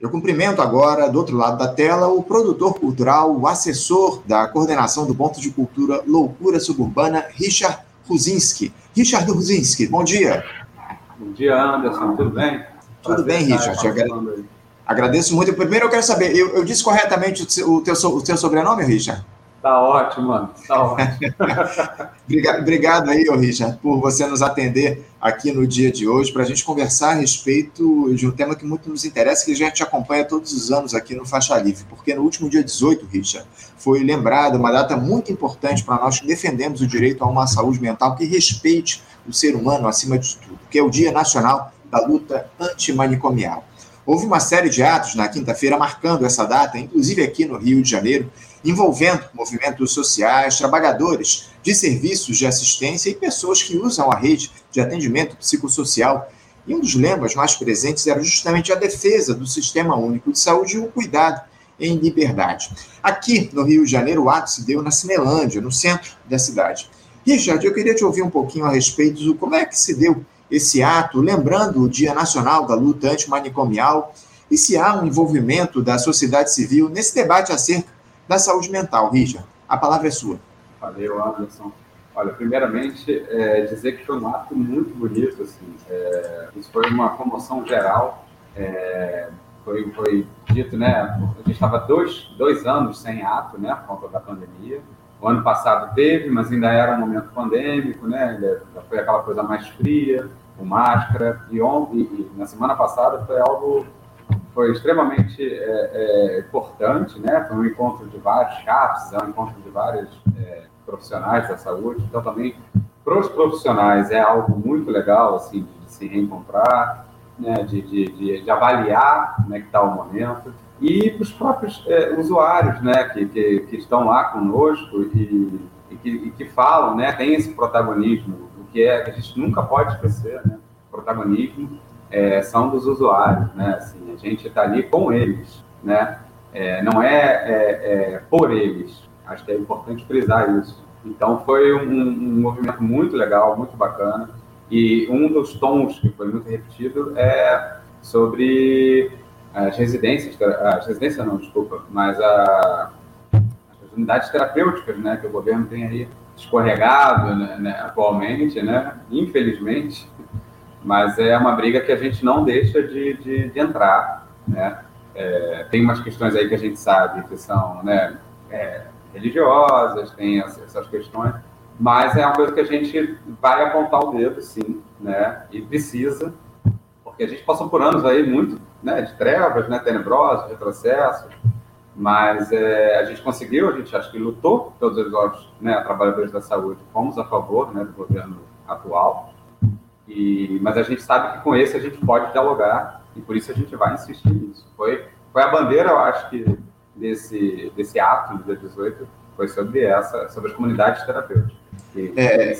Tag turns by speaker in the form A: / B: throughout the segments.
A: Eu cumprimento agora, do outro lado da tela, o produtor cultural, o assessor da coordenação do Ponto de Cultura Loucura Suburbana, Richard Ruzinski. Richard Ruzinski, bom dia.
B: Bom dia, Anderson, tudo bem?
A: Tudo bem, Richard. Agradeço muito. Primeiro eu quero saber, eu, eu disse corretamente o teu, o teu sobrenome, Richard?
B: Tá ótimo, mano. Tá ótimo.
A: obrigado, aí, Richard, por você nos atender aqui no dia de hoje para a gente conversar a respeito de um tema que muito nos interessa, que a gente acompanha todos os anos aqui no Faixa Livre, porque no último dia 18, Richard, foi lembrada uma data muito importante para nós que defendemos o direito a uma saúde mental que respeite o ser humano acima de tudo, que é o Dia Nacional da Luta Antimanicomial. Houve uma série de atos na quinta-feira marcando essa data, inclusive aqui no Rio de Janeiro, envolvendo movimentos sociais, trabalhadores de serviços de assistência e pessoas que usam a rede de atendimento psicossocial. E um dos lemas mais presentes era justamente a defesa do Sistema Único de Saúde e o cuidado em liberdade. Aqui no Rio de Janeiro, o ato se deu na Cinelândia, no centro da cidade. Richard, eu queria te ouvir um pouquinho a respeito do como é que se deu esse ato, lembrando o Dia Nacional da Luta Antimanicomial, e se há um envolvimento da sociedade civil nesse debate acerca da saúde mental. Richard, a palavra é sua.
B: Valeu, Anderson. Olha, primeiramente, é, dizer que foi um ato muito bonito, assim, é, isso foi uma comoção geral, é, foi, foi dito, né, a gente estava dois, dois anos sem ato, né, por conta da pandemia, o ano passado teve, mas ainda era um momento pandêmico, né? Foi aquela coisa mais fria, com máscara. E, on, e, e na semana passada foi algo foi extremamente é, é, importante, né? Foi um encontro de vários CAPs, é um encontro de vários é, profissionais da saúde. Então também para os profissionais é algo muito legal, assim, de, se reencontrar, né? De, de, de, de avaliar como é que está o momento e para os próprios é, usuários, né, que, que, que, estão lá conosco e, e, que, e, que, falam, né, tem esse protagonismo, o que é que a gente nunca pode esquecer, né, protagonismo é, são dos usuários, né, assim, a gente está ali com eles, né, é, não é, é, é, por eles, acho que é importante frisar isso. Então foi um, um movimento muito legal, muito bacana, e um dos tons que foi muito repetido é sobre as residências, as residências não, desculpa, mas a, as unidades terapêuticas, né, que o governo tem aí escorregado né, né, atualmente, né, infelizmente, mas é uma briga que a gente não deixa de, de, de entrar, né, é, tem umas questões aí que a gente sabe que são, né, é, religiosas, tem essas questões, mas é uma coisa que a gente vai apontar o dedo, sim, né, e precisa, porque a gente passou por anos aí muito né, de trevas, né, tenebrosos, retrocessos, mas é, a gente conseguiu, a gente acho que lutou, todos os olhos, né, trabalhadores da saúde, fomos a favor né, do governo atual, e, mas a gente sabe que com esse a gente pode dialogar e por isso a gente vai insistir nisso. Foi, foi a bandeira, eu acho que, desse, desse ato do dia 18, foi sobre essa, sobre as comunidades terapêuticas, é, é.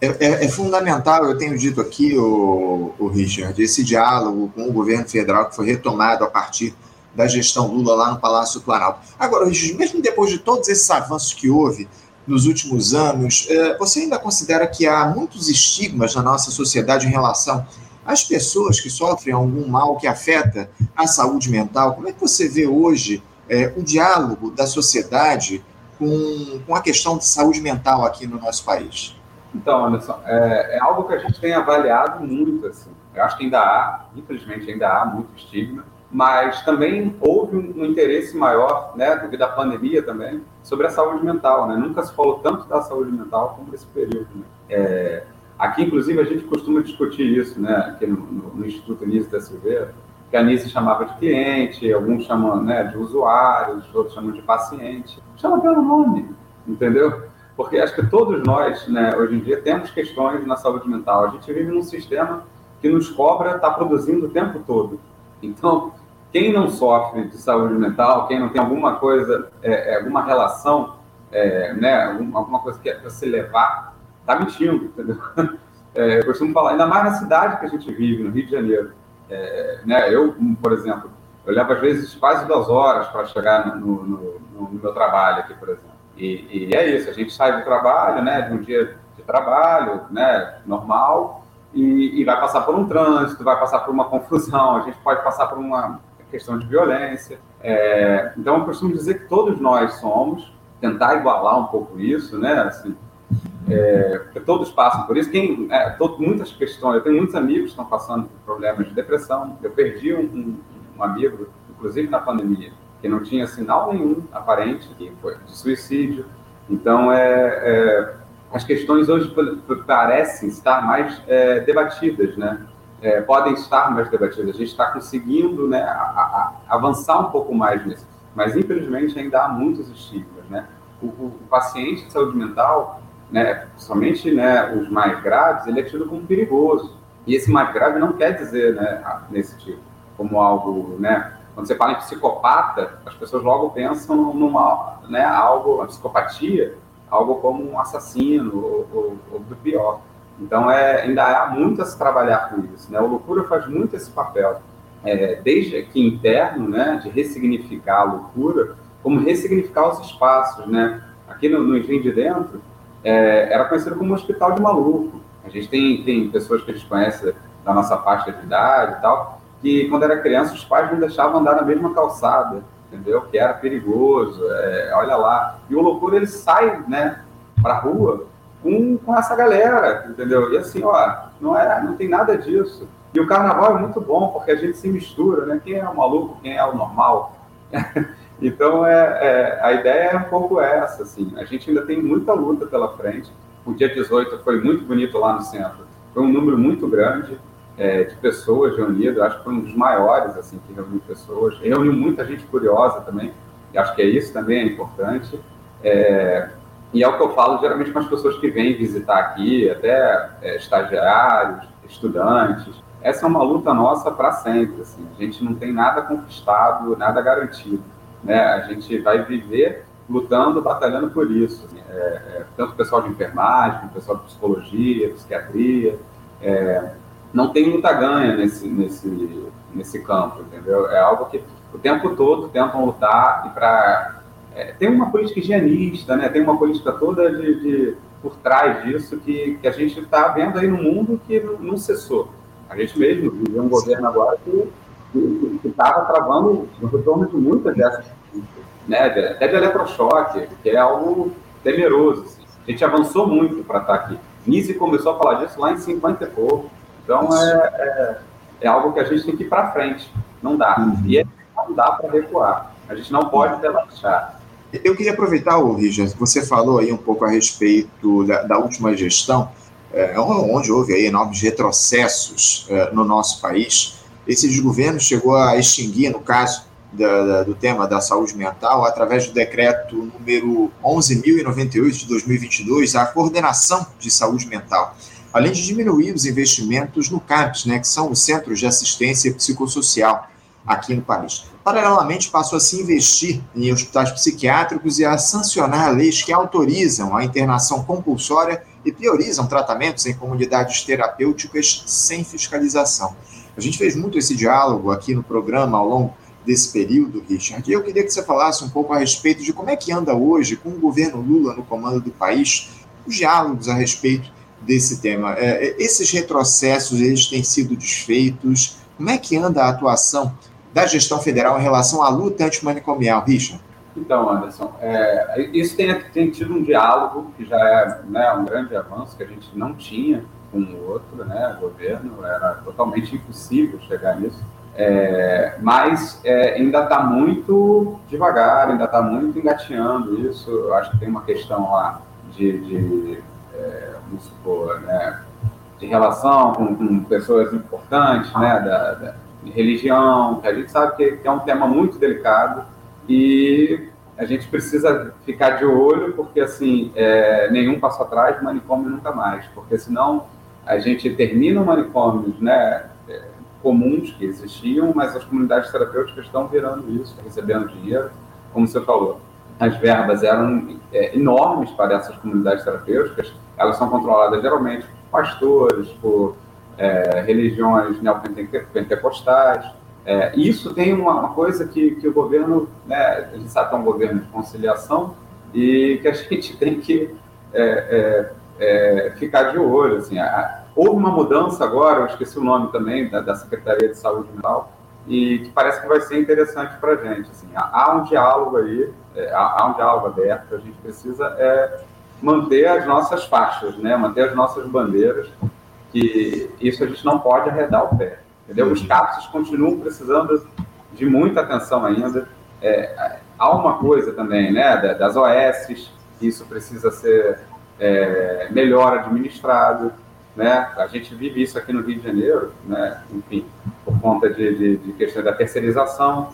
A: É, é, é, fundamental, eu tenho dito aqui, o, o Richard, esse diálogo com o governo federal que foi retomado a partir da gestão Lula lá no Palácio Planalto. Agora, Richard, mesmo depois de todos esses avanços que houve nos últimos anos, é, você ainda considera que há muitos estigmas na nossa sociedade em relação às pessoas que sofrem algum mal que afeta a saúde mental? Como é que você vê hoje é, o diálogo da sociedade com, com a questão de saúde mental aqui no nosso país?
B: Então, Anderson, é, é, algo que a gente tem avaliado muito, assim. Eu acho que ainda há, infelizmente, ainda há muito estigma, mas também houve um, interesse maior, né, devido à pandemia também, sobre a saúde mental, né? Nunca se falou tanto da saúde mental como nesse período, né? É, aqui, inclusive, a gente costuma discutir isso, né, aqui no, no, no Instituto Nise da Silveira, que a Nise chamava de cliente, alguns chamam né, de usuários, outros chamam de paciente. Chama pelo nome, entendeu? Porque acho que todos nós, né, hoje em dia, temos questões na saúde mental. A gente vive num sistema que nos cobra estar tá produzindo o tempo todo. Então, quem não sofre de saúde mental, quem não tem alguma coisa, é, é alguma relação, é, né, alguma coisa que é para se levar, está mentindo, entendeu? É, eu costumo falar, ainda mais na cidade que a gente vive, no Rio de Janeiro. É, né, eu, por exemplo, eu levo às vezes quase duas horas para chegar no, no, no, no meu trabalho aqui, por exemplo. E, e, é isso, a gente sai do trabalho, né, de um dia de trabalho, né, normal, e, e vai passar por um trânsito, vai passar por uma confusão, a gente pode passar por uma questão de violência. É, então, eu costumo dizer que todos nós somos, tentar igualar um pouco isso, né? Assim, é, todos passam por isso. Quem, é, todo, muitas questões, eu tenho muitos amigos que estão passando por problemas de depressão. Eu perdi um, um, um amigo, inclusive na pandemia, que não tinha sinal nenhum aparente, que foi de suicídio. Então, é, é as questões hoje parecem estar mais é, debatidas, né? É, podem estar mais debatidas. A gente está conseguindo né, a, a, avançar um pouco mais nisso, mas infelizmente ainda há muitos estigmas, né? O, o, o paciente de saúde mental, né, somente né, os mais graves, ele é tido como perigoso. E esse mais grave não quer dizer, né, nesse tipo, como algo, né? Quando você fala em psicopata, as pessoas logo pensam numa, né, algo, a psicopatia algo como um assassino ou, ou, ou do pior. Então, é, ainda há muito a se trabalhar com isso. Né? O Loucura faz muito esse papel, é, desde aqui interno, né, de ressignificar a loucura, como ressignificar os espaços. Né? Aqui no, no de Dentro, é, era conhecido como um hospital de maluco. A gente tem, tem pessoas que a gente conhece da nossa faixa de idade e tal, que quando era criança os pais não deixavam andar na mesma calçada entendeu? Que era perigoso, é, olha lá. E o loucura ele sai, né, para rua com, com essa galera, entendeu? E assim, ó, não é, não tem nada disso. E o carnaval é muito bom porque a gente se mistura, né? Quem é o maluco, quem é o normal. então é, é, a ideia é um pouco essa, assim. A gente ainda tem muita luta pela frente. O dia 18 foi muito bonito lá no centro. Foi um número muito grande é, de pessoas reunidas, acho que foi um dos maiores, assim, que reuniu pessoas. Reuniu muita gente curiosa também, e acho que é isso também é importante. É, e é o que eu falo geralmente com as pessoas que vêm visitar aqui, até é, estagiários, estudantes. Essa é uma luta nossa para sempre. Assim. A gente não tem nada conquistado, nada garantido. Né? A gente vai viver lutando, batalhando por isso. Assim. É, é, tanto o pessoal de enfermagem, o pessoal de psicologia, psiquiatria. É, não tem muita ganha nesse, nesse, nesse campo, entendeu? É algo que o tempo todo tentam lutar e para é, tem uma política higienista, né? Tem uma política toda de, de por trás disso que, que a gente está vendo aí no mundo que não, não cessou. A gente mesmo vive um governo agora que estava travando o retorno de muitas dessas né? Até de eletrochoque, que é algo temeroso. Assim. A gente avançou muito para estar tá aqui. Nise começou a falar disso lá em 50 e pouco. Então, é, é, é, algo que a gente tem que ir para frente. Não dá. Uhum. E é, não dá para recuar. A gente não pode relaxar.
A: Eu queria aproveitar, o Richard, você falou aí um pouco a respeito da, da última gestão, é, onde houve aí enormes retrocessos é, no nosso país. Esse desgoverno chegou a extinguir, no caso da, da, do tema da saúde mental, através do decreto número 11.098 de 2022, a coordenação de saúde mental além de diminuir os investimentos no CAPS, né, que são os Centros de Assistência Psicossocial aqui no país. Paralelamente, passou a se investir em hospitais psiquiátricos e a sancionar leis que autorizam a internação compulsória e priorizam tratamentos em comunidades terapêuticas sem fiscalização. A gente fez muito esse diálogo aqui no programa ao longo desse período, Richard, e eu queria que você falasse um pouco a respeito de como é que anda hoje, com o governo Lula no comando do país, os diálogos a respeito desse tema. É, é, esses retrocessos, eles têm sido desfeitos? Como é que anda a atuação da gestão federal em relação à luta antimanicomial, Richard?
B: Então, Anderson, é, isso tem, tem, tido um diálogo que já é né, um grande avanço que a gente não tinha com o outro né, governo, era totalmente impossível chegar nisso. É, mas é, ainda está muito devagar, ainda está muito engateando isso. Eu acho que tem uma questão lá de, de é, vamos supor, né, de relação com, com, pessoas importantes, né, da, da, de religião, que a gente sabe que, é um tema muito delicado e a gente precisa ficar de olho, porque assim, é, nenhum passo atrás, manicômio nunca mais, porque senão a gente termina manicômios, né, é, comuns que existiam, mas as comunidades terapêuticas estão virando isso, recebendo dinheiro, como você falou. As verbas eram é, enormes para essas comunidades terapêuticas, elas são controladas geralmente por pastores, por é, religiões neopentecostais. É, isso tem uma, uma, coisa que, que o governo, né, a gente sabe que é um governo de conciliação e que a gente tem que é, é, é ficar de olho. Assim, a, houve uma mudança agora, eu esqueci o nome também, da, da Secretaria de Saúde Mental, e que parece que vai ser interessante para a gente. Assim, há um diálogo aí, é, há, um diálogo aberto, a gente precisa manter as nossas faixas, né? manter as nossas bandeiras, que isso a gente não pode arredar o pé. Entendeu? Os CAPS continuam precisando de muita atenção ainda. É, há uma coisa também, né, das OS, isso precisa ser é, melhor administrado, né? A gente vive isso aqui no Rio de Janeiro, né? Enfim, por conta de, de, de questão da terceirização,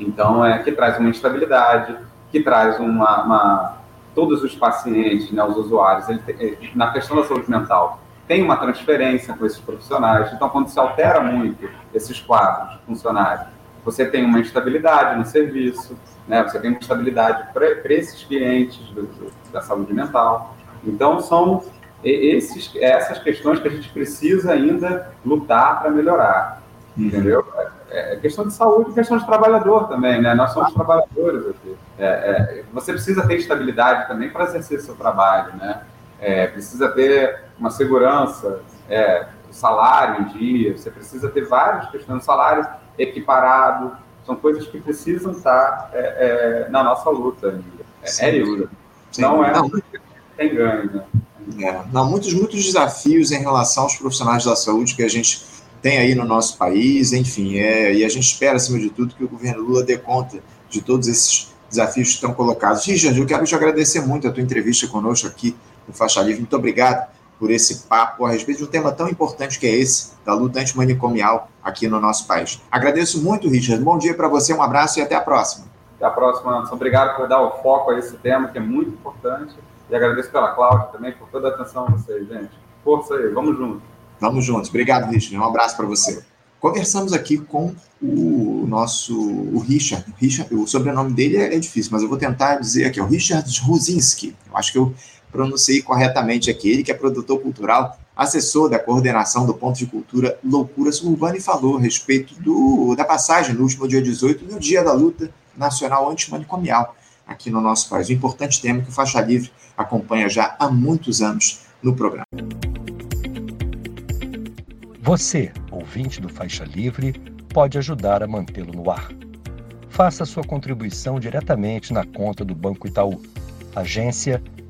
B: então é que traz uma instabilidade, que traz uma, uma todos os pacientes, né, os usuários, ele, na questão da saúde mental, tem uma transferência com esses profissionais. Então, quando se altera muito esses quadros de funcionários, você tem uma instabilidade no serviço, né? você tem uma instabilidade para esses clientes do, do, da saúde mental. Então, são esses, essas questões que a gente precisa ainda lutar para melhorar, uhum. entendeu? É, é questão de saúde, questão de trabalhador também, né? Nós somos trabalhadores aqui. É, é, você precisa ter estabilidade também para exercer seu trabalho, né? É, precisa ter uma segurança, é, salário em dia, você precisa ter várias questões, salário equiparado, são coisas que precisam estar é, é, na nossa luta ainda. É, é isso. Não é não. tem ganho, né?
A: É, não, muitos, muitos desafios em relação aos profissionais da saúde que a gente tem aí no nosso país, enfim, é, e a gente espera, acima de tudo, que o governo Lula dê conta de todos esses desafios que estão colocados. Richard, eu quero te agradecer muito a tua entrevista conosco aqui no Faixa Livre. Muito obrigado por esse papo a respeito de um tema tão importante que é esse, da luta antimanicomial aqui no nosso país. Agradeço muito, Richard. Bom dia para você, um abraço e até a próxima.
B: Até a próxima, Anderson. Obrigado por dar o foco a esse tema, que é muito importante. E agradeço pela Cláudia também por toda a atenção a vocês, gente. Força aí, vamos juntos.
A: Vamos juntos. Obrigado, Richard. Um abraço para você. Conversamos aqui com o nosso o Richard. o Richard. O sobrenome dele é, é, difícil, mas eu vou tentar dizer aqui, o Richard Ruzinski. Eu acho que eu pronunciei corretamente aqui. Ele que é produtor cultural, assessor da coordenação do Ponto de Cultura Loucura Suburbana e falou a respeito do, da passagem no último dia 18 do Dia da Luta Nacional Antimanicomial aqui no nosso país. Um importante tema que o Faixa Livre acompanha já há muitos anos no programa.
C: Você, ouvinte do Faixa Livre, pode ajudar a mantê-lo no ar. Faça sua contribuição diretamente na conta do Banco Itaú, agência